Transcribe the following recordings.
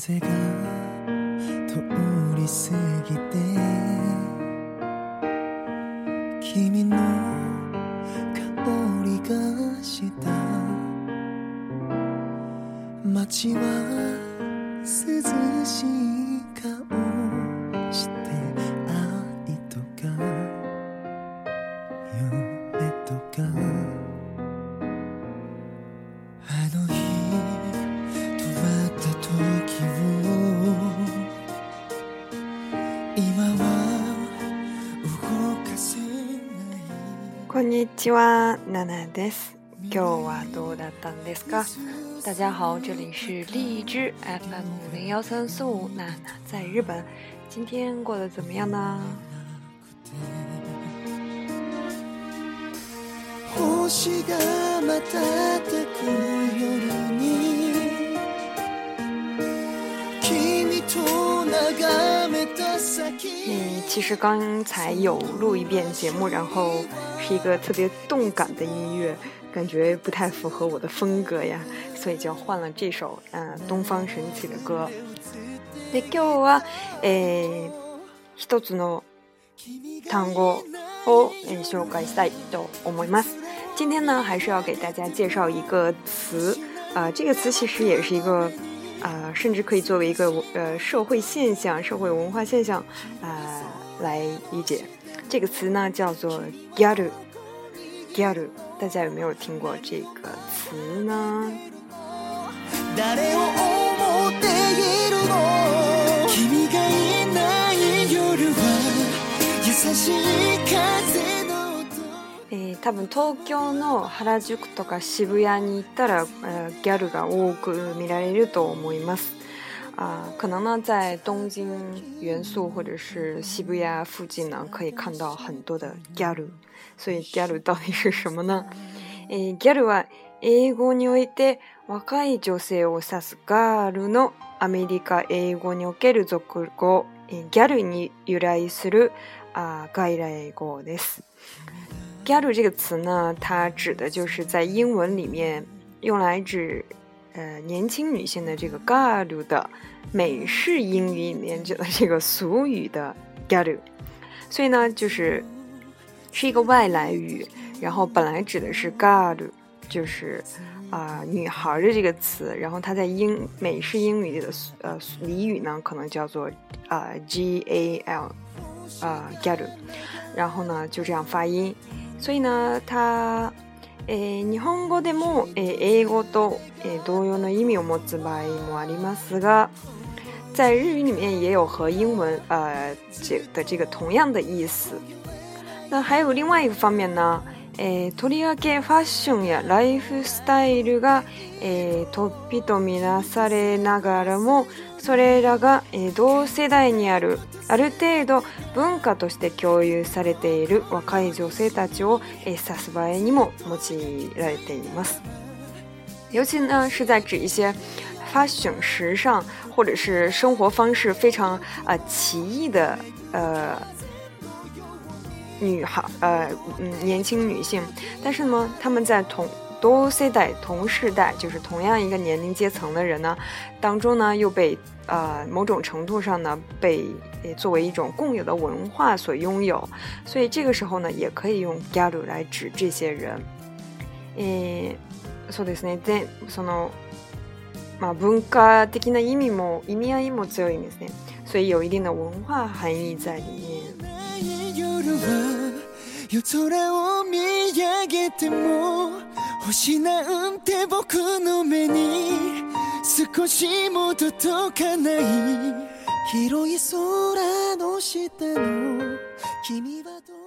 風が通り過ぎて君の香りがした街はこんにちは、娜娜です。今日はどうだったんですか？大家好，这里是荔枝 FM 零幺三四五，娜娜在日本。今天过得怎么样呢？星がたく夜に君と眺め嗯，其实刚才有录一遍节目，然后是一个特别动感的音乐，感觉不太符合我的风格呀，所以就换了这首嗯东方神起的歌。那今日は、え、一つの、Tango 紹介したいと思います。今天呢，还是要给大家介绍一个词啊，这个词其实也是一个。啊，甚至可以作为一个呃社会现象、社会文化现象啊来理解。这个词呢叫做“ギャル”，ギャル，大家有没有听过这个词呢？多分東京の原宿とか渋谷に行ったら、ギャルが多く見られると思います。啊，可能呢，在东京元素或者是西部亚附近呢，可以看到很多的 g a r 所以 g a r 到底是什么呢？ギャルは英語において若い女性を指すガールのアメリカ英語における俗語、ギャルに由来するあ外来語です。Gadu 这个词呢，它指的就是在英文里面用来指，呃，年轻女性的这个 Gadu 的美式英语里面指的这个俗语的 Gadu，所以呢，就是是一个外来语，然后本来指的是 Gadu，就是啊女孩的这个词，然后它在英美式英语里的呃俚语呢，可能叫做啊 Gal，呃 Gadu，然后呢就这样发音。所以呢，它え日本語でも、え英語と、え同様の意味を持つ場合もありますが、在日语里面也有和英文呃这的这个同样的意思。那还有另外一个方面呢，えー、とりわけファッションやライフスタイルが、えー、突飛と見なされながらもそれらが、えー、同世代にあるある程度文化として共有されている若い女性たちを、えー、指す場合にも用いられています。尤其呢是在指一些 fashion 时尚或者是生活方式非常啊、奇异的呃女孩，呃，嗯，年轻女性，但是呢，他们在同都时代、同世代，就是同样一个年龄阶层的人呢，当中呢，又被呃某种程度上呢，被作为一种共有的文化所拥有，所以这个时候呢，也可以用ギャル来指这些人。诶，そうですね。でそのまあ文化的な意味も意味合いも強いですね。所以有一定的文化含义在里面。夜は夜空を見上げても星なんて僕の目に少しも届かない広い空の下の君はどこ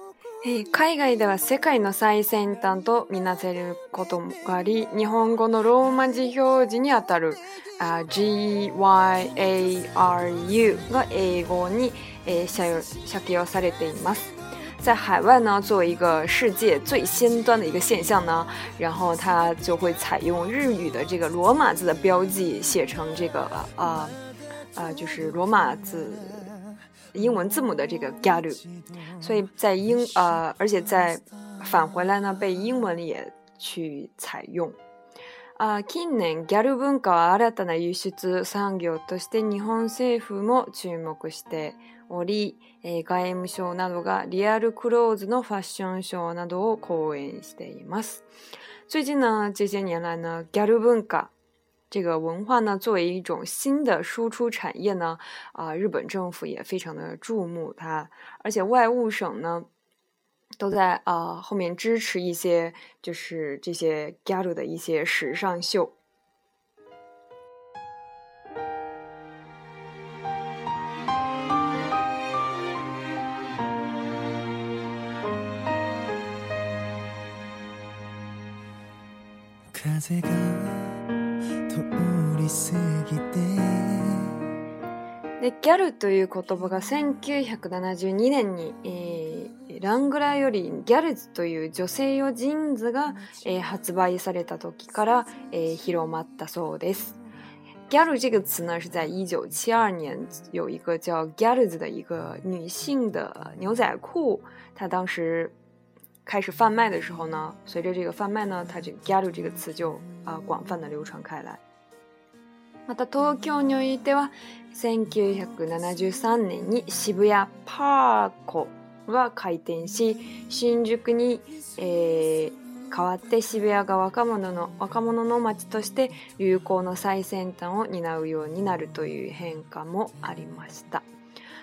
え海外では世界の最先端とみなせることがあり日本語のローマ字表示にあたるあ GYARU が英語に、えー、借用されています在海外呢，作为一个世界最先端的一个现象呢，然后它就会采用日语的这个罗马字的标记写成这个啊啊，就是罗马字英文字母的这个 l u 所以在英呃，而且在返回来呢，被英文也去采用。あ近年ギャル文化は新たな輸出産業として日本政府も注目しており、えー、外務省などがリアルクローズのファッションショーなどを講演しています。最近呢，这些年来呢，ギャル文化这个文化呢，作为一种新的输出产业呢，啊、呃，日本政府也非常的注目它，而且外务省呢。都在啊、呃、后面支持一些就是这些 g a l 的一些时尚秀。でギャルという言葉が1972年に、えー、ラングラーよりギャルズという女性用ジーンズが、えー、発売された時から、えー、広まったそうです。ギャル这个词呢，是在1972年有一个叫 g a l 的一个女性的牛仔裤，她当时开始贩卖的时候呢，随着这个贩卖呢，它这个 g a l 这个词就啊、呃、广泛的流传开来。また東京においては1973年に渋谷パーコは開店し新宿に、えー、変わって渋谷が若者の若者の街として流行の最先端を担うようになるという変化もありました。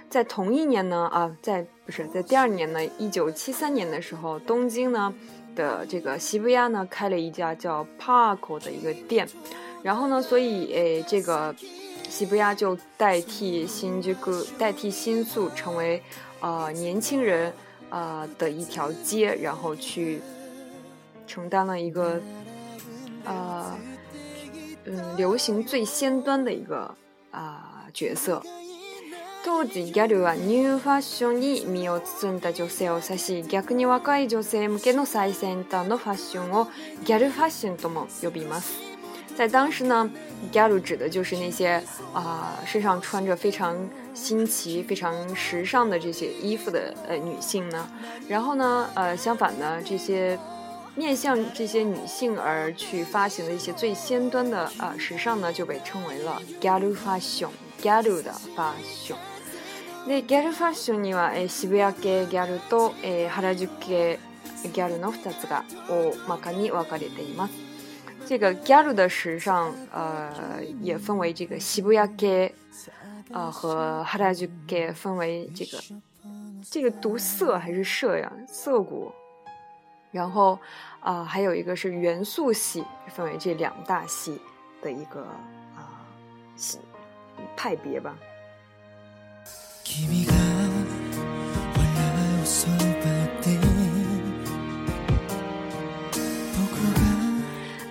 在同一年呢，啊，在不是在第二年呢，一九七三年的时候，东京呢的这个西布亚呢开了一家叫 Parko 的一个店，然后呢，所以诶、哎、这个西布亚就代替新宿代替新宿成为呃年轻人啊、呃、的一条街，然后去承担了一个呃嗯流行最先端的一个啊、呃、角色。当時ギャルはニューファッションに身を包んだ女性を指し逆に若い女性向けの最先端のファッションをギャルファッションとも呼びます在当时呢，gallo 指的就是那些啊身上穿着非常新奇、非常时尚的这些衣服的呃女性呢。然后呢，呃，相反呢，这些面向这些女性而去发行的一些最先端的啊时尚呢，就被称为了 gallo f a s h i o n g a l u o 的 fashion。で gallo fashion には、えシブヤ系 gallo とえハラジュ系 gallo の2つが大まかに分かれています。这个 g 格鲁的时尚，呃，也分为这个西部雅格，呃，和哈达族格，分为这个，这个读色还是色呀，色谷。然后，啊，还有一个是元素系，分为这两大系的一个啊系派别吧。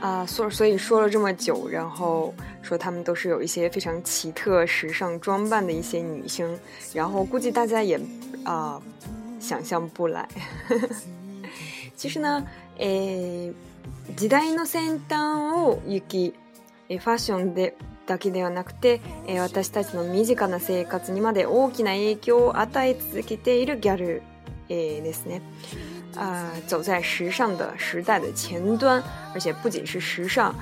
啊，所所以说了这么久，然后说他们都是有一些非常奇特、时尚装扮的一些女星，然后估计大家也啊想象不来。其实呢，诶，時代の先端を生き、ファッションでだけではなくて、私たちの身近な生活にまで大きな影響を与え続けているギャル、诶ですね。呃，走在时尚的时代的前端，而且不仅是时尚，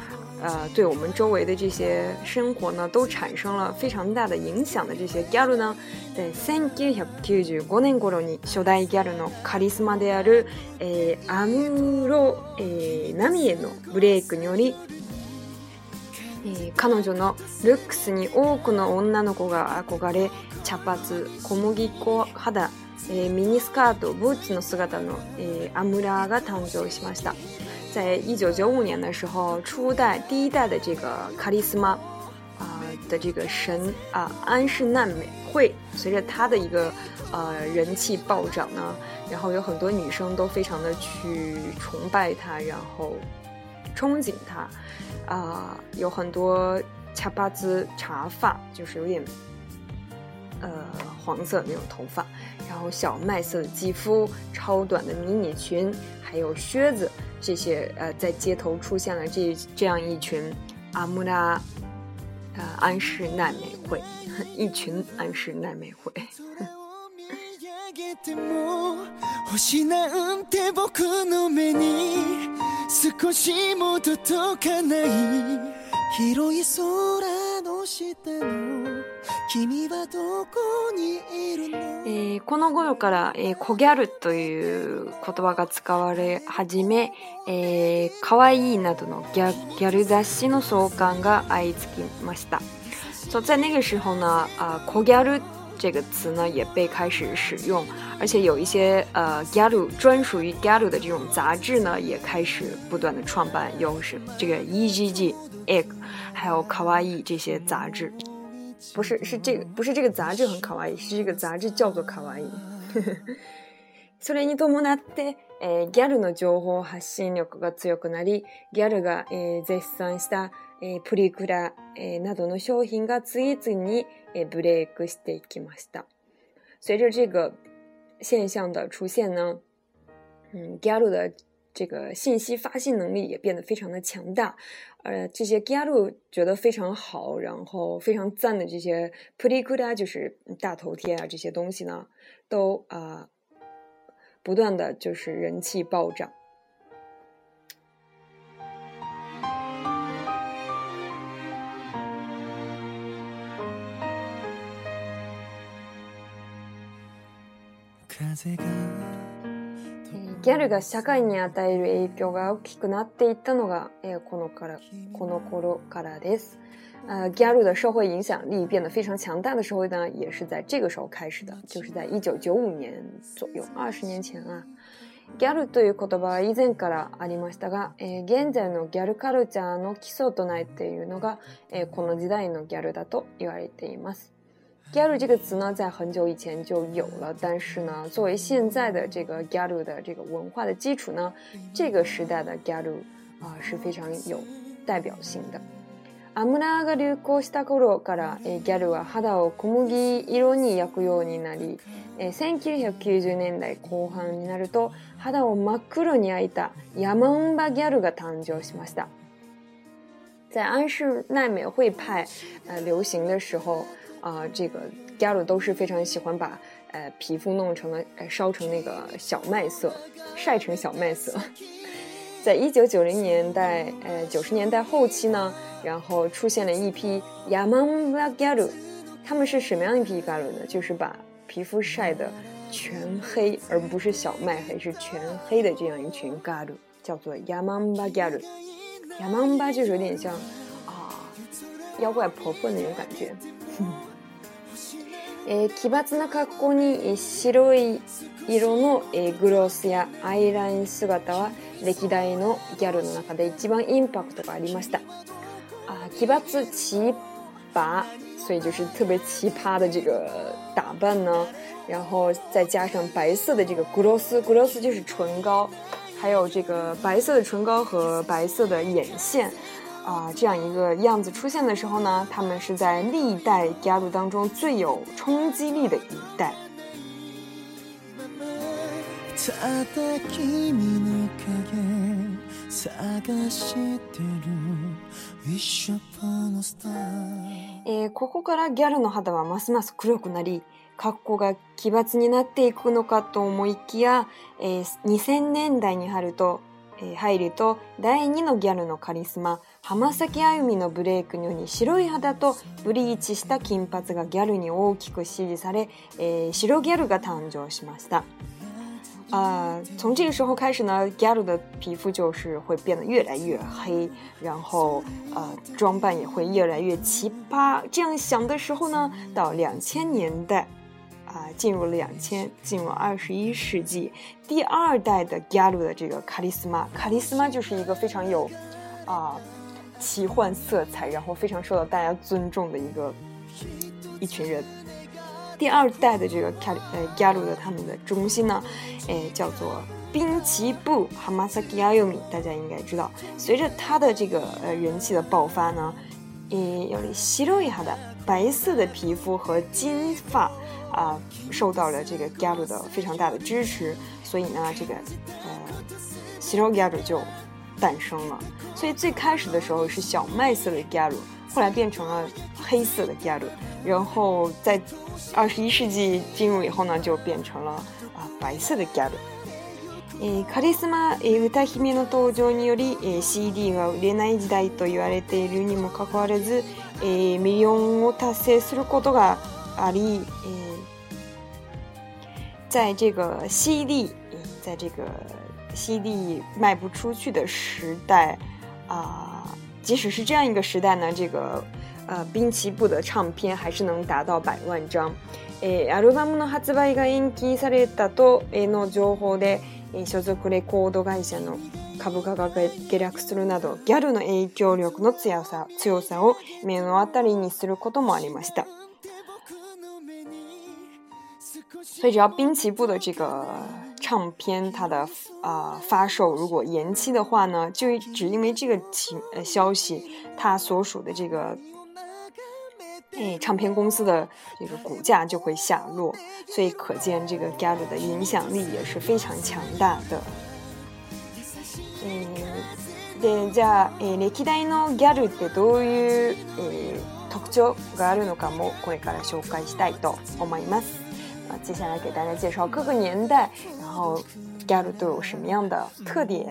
呃，对我们周围的这些生活呢，都产生了非常大的影响的这些ギャル呢，在1995年頃に初代ギャルのカリスマである、えー、アムロ、えー、ナミエのブレイクによりえー、彼女のルックスに多くの女の子が憧れ茶髪小麦粉肌诶，ミニスカート、ブーツの姿のアムラが誕生しました。在一九九五年的时候，初代、第一代的这个カリスマ啊的这个神啊安室奈美惠，随着他的一个呃人气暴涨呢，然后有很多女生都非常的去崇拜他，然后憧憬他啊，有很多恰巴兹茶发，就是有点。黄色那种头发，然后小麦色的肌肤，超短的迷你裙，还有靴子，这些呃，在街头出现了这这样一群阿姆拉，呃安室奈美惠，一群安室奈美惠。君はどこにいるの、えー、この頃から、えー、小ギャルという言葉が使われ始め、えー、可愛いなどのギャギャル雑誌の創刊が相次ぎました。所以在那个时候呢，啊、呃，小 galu 这个词呢也被开始使用，而且有一些呃 galu 专属于 galu 的这种杂志呢，也开始不断的创办，有是这个 e g g egg，还有 kawaii 这些杂志。不是是这个不是这个杂志很可愛い是这个杂志叫做可愛い それに伴って、えー、ギャルの情報発信力が強くなりギャルが、えー、絶賛した、えー、プリクラ、えー、などの商品が次々に、えー、ブレイクしていきました随着这个现象的出现呢，嗯，ギャル的这个信息发信能力也变得非常的强大，呃，这些 g a t u 觉得非常好，然后非常赞的这些 pretty good 啊，就是大头贴啊，这些东西呢，都啊，不断的就是人气暴涨。ギャルが社会に与える影響が大きくなっていったのが、えー、このからこの頃からです。呃，ャル的社会影响力变得非常强大的时候呢，也是在这个时候开始的，就是在一九九五年左右，二十年前啊。ギャルという言葉は以前からありましたが、えー、現在のギャルカルチャーの基礎となっているのが、えー、この時代のギャルだと言われています。ギャル这个词呢，在很久以前就有了，但是呢，作为现在的这个 Garu 的这个文化的基础呢，这个时代的 Garu 啊是非常有代表性的。アムラが流行した頃から、ギャルは肌を小麦色にくようになり、1990年代後半になると、肌を真っ黒に焼いたヤマンバギャルが誕生しました。在安室奈美惠派呃流行的时候。啊，这个 g a r 都是非常喜欢把，呃，皮肤弄成了，呃，烧成那个小麦色，晒成小麦色。在一九九零年代，呃，九十年代后期呢，然后出现了一批 y a m a m a g a r 他们是什么样一批 g a r 呢？就是把皮肤晒的全黑，而不是小麦黑，是全黑的这样一群 g a r 叫做 y a m a m a g a r y a m a m a 就是有点像，啊，妖怪婆婆那种感觉。えー、奇抜な格好に白い色の、えー、グロスやアイライン姿は歴代のギャルの中で一番インパクトがありました。啊，奇抜奇葩，所以就是特别奇葩的这个打扮呢，然后再加上白色的这个 gloss g 就是唇膏，还有这个白色的唇膏和白色的眼线。啊、呃、这样一个样子出现的时候呢，他们是在历代当中最有冲击力的一代。えー、ここからギャルの肌はますます黒くなり格好が奇抜になっていくのかと思いきや、えー、2000年代に入るとえ入ると第2のギャルのカリスマ浜崎あゆみのブレイクよに白い肌とブリーチした金髪がギャルに大きく支持され、えー、白ギャルが誕生しました。啊、呃，从这个时候开始呢，Galu 的皮肤就是会变得越来越黑，然后呃，装扮也会越来越奇葩。这样想的时候呢，到两千年代，啊，进入了两千，进入了二十一世纪，第二代的 g a l u 的这个卡利斯玛，卡利斯玛就是一个非常有啊奇幻色彩，然后非常受到大家尊重的一个一群人。第二代的这个卡呃 g a l u 的他们的中心呢，呃、叫做滨崎步，Hamasaki Ayumi，大家应该知道。随着他的这个呃人气的爆发呢，嗯，有吸收一下的白色的皮肤和金发。啊，受到了这个ギャルの非常大的支持，所以呢，这个、呃、シノギャル就诞生了。所以最开始的时候是小麦色的ギャル，后来变成了黑色的ギャル。然后在二十一世纪进入以后呢，就变成了白色的ギャル。え、カリスマえ、歌姫の登場によりえ、CD が売れない時代と言われているにもかかわらずえ、ミリオンを達成することがありえ。在这个 CD，在这个 CD 卖不出去的时代啊、呃，即使是这样一个时代呢，这个呃滨崎步的唱片还是能达到百万张。えー、アルバムの発売が延期されたとの情報で、えー、所属レコード会社の株価が下落するなどギャルの影響力の強さ強さを目の当たりにすることもありました。所以，只要滨崎步的这个唱片，它的呃发售如果延期的话呢，就只因为这个情呃消息，它所属的这个哎唱片公司的这个股价就会下落。所以，可见这个 GAL 的影响力也是非常强大的。嗯，でじゃあ、え歴代のギャルってどういうえ特徴があるのかもこれから紹介したいと思います。啊，接下来给大家介绍各个年代，然后 g a l 都有什么样的特点。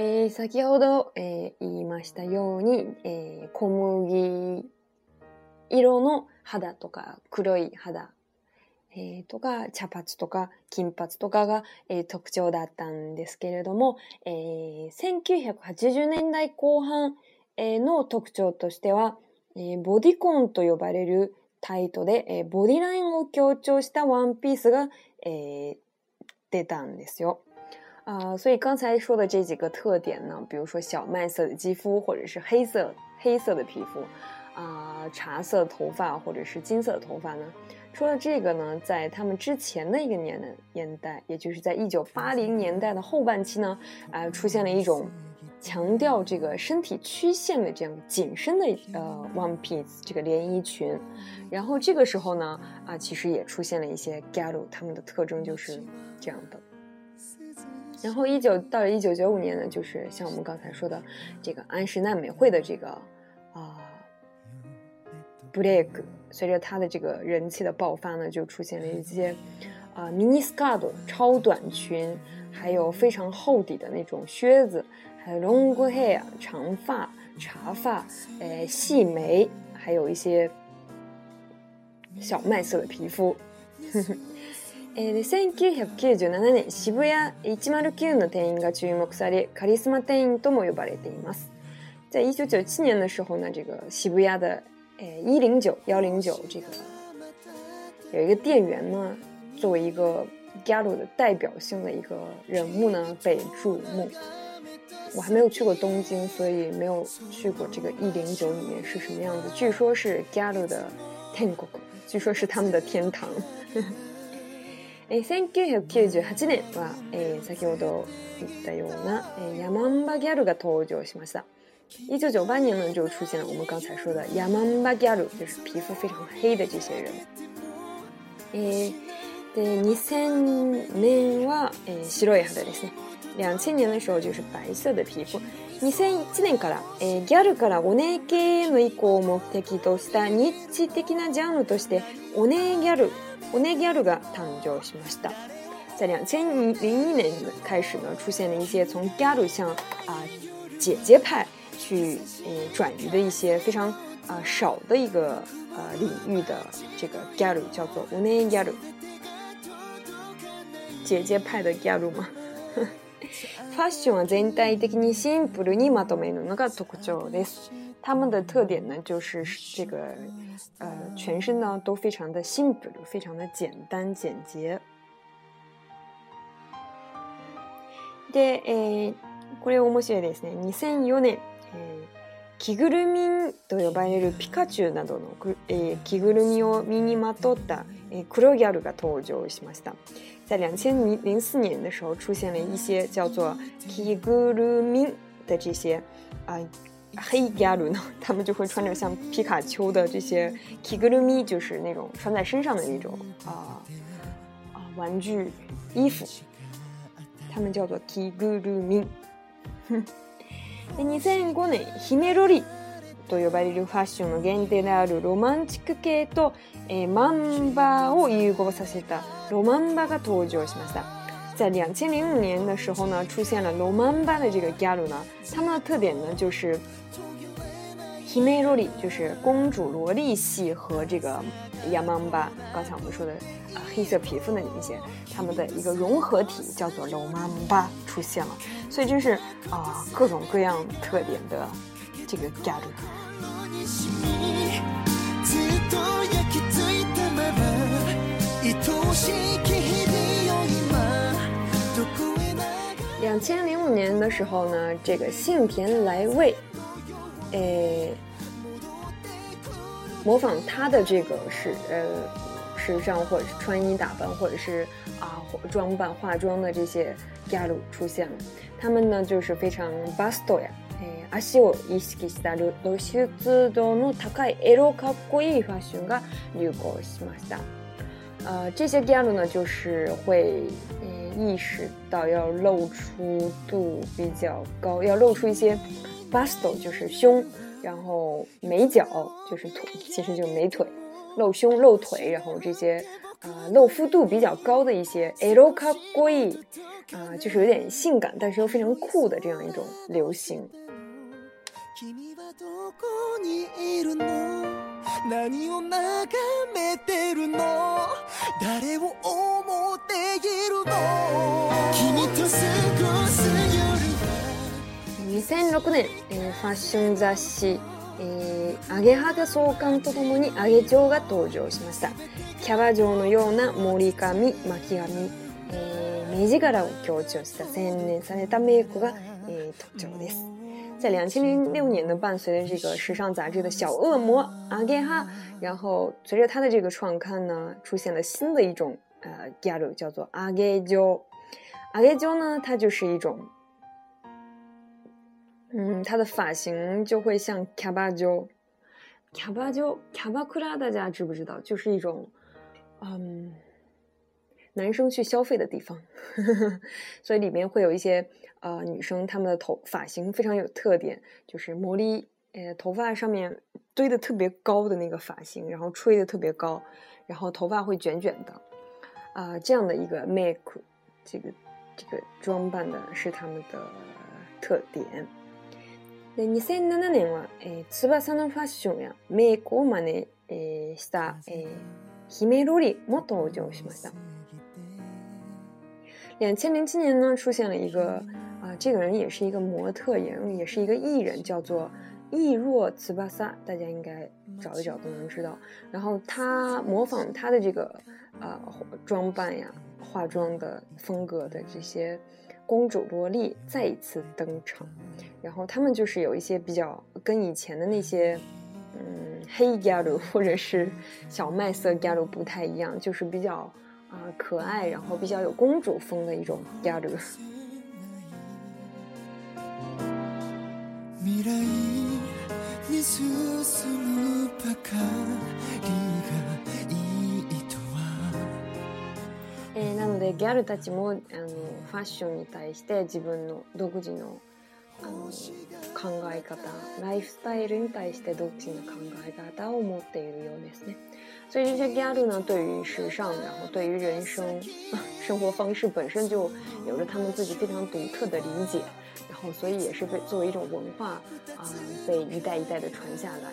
えー、先ほど、えー、言いましたように、えー、小麦色の肌とか黒い肌、えー、とか茶髪とか金髪とかが、えー、特徴だったんですけれども、えー、1980年代後半、えー、の特徴としては、えー、ボディコンと呼ばれるタイトで、えー、ボディラインを強調したワンピースが、えー、出たんですよ。啊、呃，所以刚才说的这几个特点呢，比如说小麦色的肌肤，或者是黑色黑色的皮肤，啊，茶色头发或者是金色的头发呢？除了这个呢，在他们之前的一个年年代，也就是在一九八零年代的后半期呢，啊，出现了一种强调这个身体曲线的这样紧身的呃，one piece 这个连衣裙。然后这个时候呢，啊，其实也出现了一些 g a l o 它们的特征就是这样的。然后一九到了一九九五年呢，就是像我们刚才说的这个安室奈美惠的这个。b l a k 随着他的这个人气的爆发呢，就出现了一些啊 mini skirt 超短裙，还有非常厚底的那种靴子，还有 long hair 长发、长发，呃细眉，还有一些小麦色1 9 9 7年，渋谷109的店员が注目され、カリスマ店員とも呼ばれています。在一九九七年的时候呢，这个渋谷的诶，一零九幺零九这个有一个店员呢，作为一个 GAL 的代表性的一个人物呢被注目。我还没有去过东京，所以没有去过这个一零九里面是什么样子。据说是 GAL 的天国，据说是他们的天堂。诶，一九九八年啊，诶，先ほど言ったようなヤマンバ GAL が登場しました。一九九八年呢，就出现了我们刚才说的 Yamagaru，就是皮肤非常黑的这些人。え、で二千年はえ白い肌ですね。二千年の时候就是白色の皮肤。二千一年からえギャルからオネエ KM 以降も適当したニッチ的なジャンルとしてオネギャル、オネギャルが誕生しました。在两千零一年开始呢，出现了一些从ギャル向啊姐姐派。去呃转移的一些非常啊少的一个呃领域的这个 galu 叫做 u n i g a l u 姐姐派的 galu 吗？f は全体的にシンプルにまとめるのが特徴です。它们的特点呢，就是这个呃全身呢都非常的 simple，非常的简单简洁。で、これ面白いですね。2004年着ぐるみと呼ばれるピカチュウなどの、えー、着ぐるみを身にまとった、えー、黒ギャルが登場しました。在两千零四年的时候，出现了一些叫做 “kigurumi” 的这些啊黑ギャル呢，他们就会穿着像皮卡丘的这些 k i g u 就是那种穿在身上的那种啊啊玩具衣服，他们叫做 k i g u r 在两千零五年的时候呢，出现了罗曼巴的这个 g e n r 呢。它们的特点呢，就是“ヒメロリ”就是公主萝莉系和这个ヤンマムバ，刚才我们说的黑色皮肤的那些，它们的一个融合体叫做ロマンバ出现了。所以就是啊，各种各样特点的这个家族。d g e t 两千零五年的时候呢，这个幸田来未，诶，模仿他的这个是呃。时尚或者是穿衣打扮，或者是啊装扮化妆的这些ギャル出现了。他们呢就是非常バストや、脚を意識した露露出度の高いエロカッコイーファッションが流行しました。呃，这些ギャル呢就是会意识到要露出度比较高，要露出一些バスト，就是胸，然后美脚，就是腿，其实就是美腿。露胸、露腿，然后这些，啊，露肤度比较高的一些 e r o a g i 啊，就是有点性感，但是又非常酷的这样一种流行。2006年，fashion 雑えー、ゲげ肌創刊とともに揚げ帳が登場しましたキャバ嬢のような森髪巻き髪、えー、目力を強調した洗練されたメイクが、えー、特徴です在两千零六年呢，伴随着这个时尚杂志的小恶魔阿盖哈，然后随着他的这个创刊呢，出现了新的一种呃 g a r 叫做阿盖 o 阿盖 o 呢，它就是一种嗯，他的发型就会像卡巴丘，卡巴丘卡巴库拉，大家知不知道？就是一种，嗯，男生去消费的地方，所以里面会有一些呃女生，她们的头发型非常有特点，就是魔力，呃，头发上面堆的特别高的那个发型，然后吹的特别高，然后头发会卷卷的，啊，这样的一个 make 这个这个装扮的是他们的特点。2007年是《翼》的时尚呀、美、妆、马涅、下、《ひめロリ》也登场了。两千零七年呢，出现了一个啊，这个人也是一个模特，也也是一个艺人，叫做易若茨巴萨，大家应该找一找都能知道。然后他模仿他的这个啊装扮呀、化妆的风格的这些。公主萝莉再一次登场，然后他们就是有一些比较跟以前的那些，嗯，黑 galu 或者是小麦色 galu 不太一样，就是比较啊可爱，然后比较有公主风的一种 galu。g a l ファッションに対して自分の独自のあの考え方ライフスタイルに対して独自の考え方を持っているようですね。所以这些 g a l 呢，对于时尚，然后对于人生、生活方式本身就有着他们自己非常独特的理解，然后所以也是被作为一种文化啊、呃、被一代一代的传下来。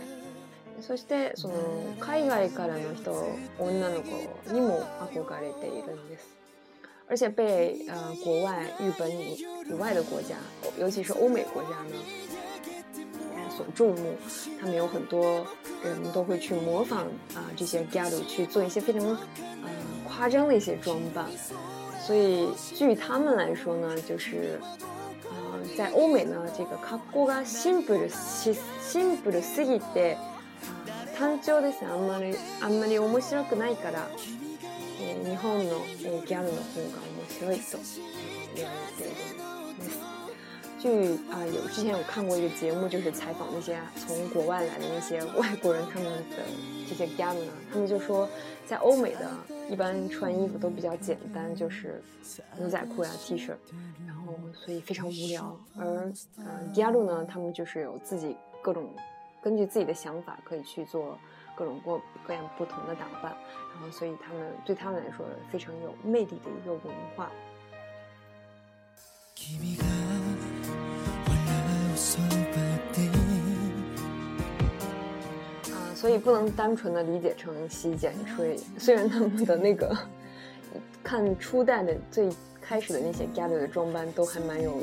そしてその海外からの人、女の子にも憧れているんです。而且被呃国外、日本以以外的国家，尤其是欧美国家呢，所注目。他们有很多人都会去模仿啊这些ギャル去做一些非常呃夸张的一些装扮。所以据他们来说呢，就是呃在欧美呢，这个カッコがシンプルしシンプルすぎて、単調です。あんまりあんまり面白くないから。然后呢，内伽鲁的风格我稍微懂一点。就啊，有之前有看过一个节目，就是采访那些从国外来的那些外国人，他们的这些 g 伽鲁呢，他们就说，在欧美的一般穿衣服都比较简单，就是牛仔裤呀、T 恤，然后所以非常无聊。而嗯，g 伽鲁呢，他们就是有自己各种根据自己的想法可以去做。各种各各样不同的打扮，然后，所以他们对他们来说非常有魅力的一个文化。啊，所以不能单纯的理解成洗剪吹。虽然他们的那个看初代的最开始的那些 gal 的装扮都还蛮有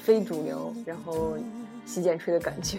非主流，然后洗剪吹的感觉。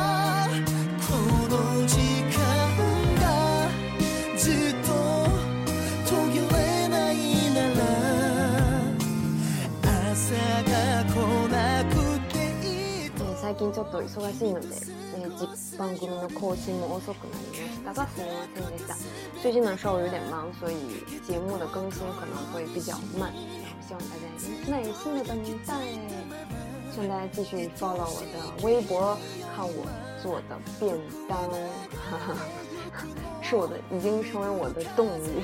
最近，ちょっと忙しいので、番組の更新も遅くなりましたが、すみませんでした。最近の稍有怠慢，所以节目的更新可能会比较慢，希望大家耐心的等待，希望大家继续 follow 我的微博，看我做的便当，是我的已经成为我的动力。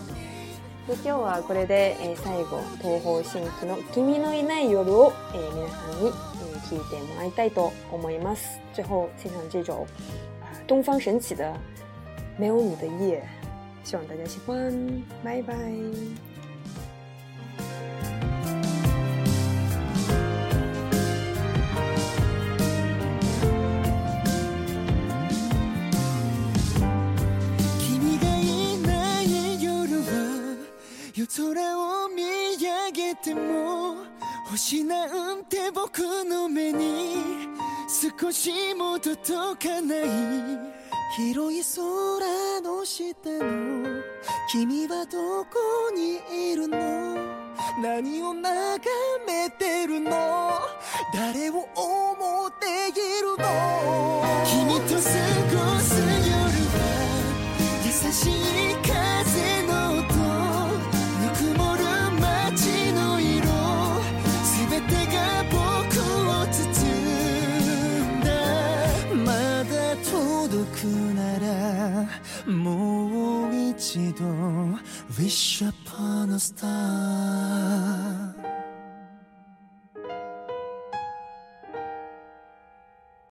今日はこれで最後、東方神起の君のいない夜を皆さんに。らいたいと思います。最后欣赏这首、东方神起的《没有你的夜》，希望大家喜欢，拜拜。星なんて僕の目に少しも届かない広い空の下の君はどこにいるの何を眺めてるの誰を思っているの君と過ごす夜は優しい風 모이지도 Wish upon a star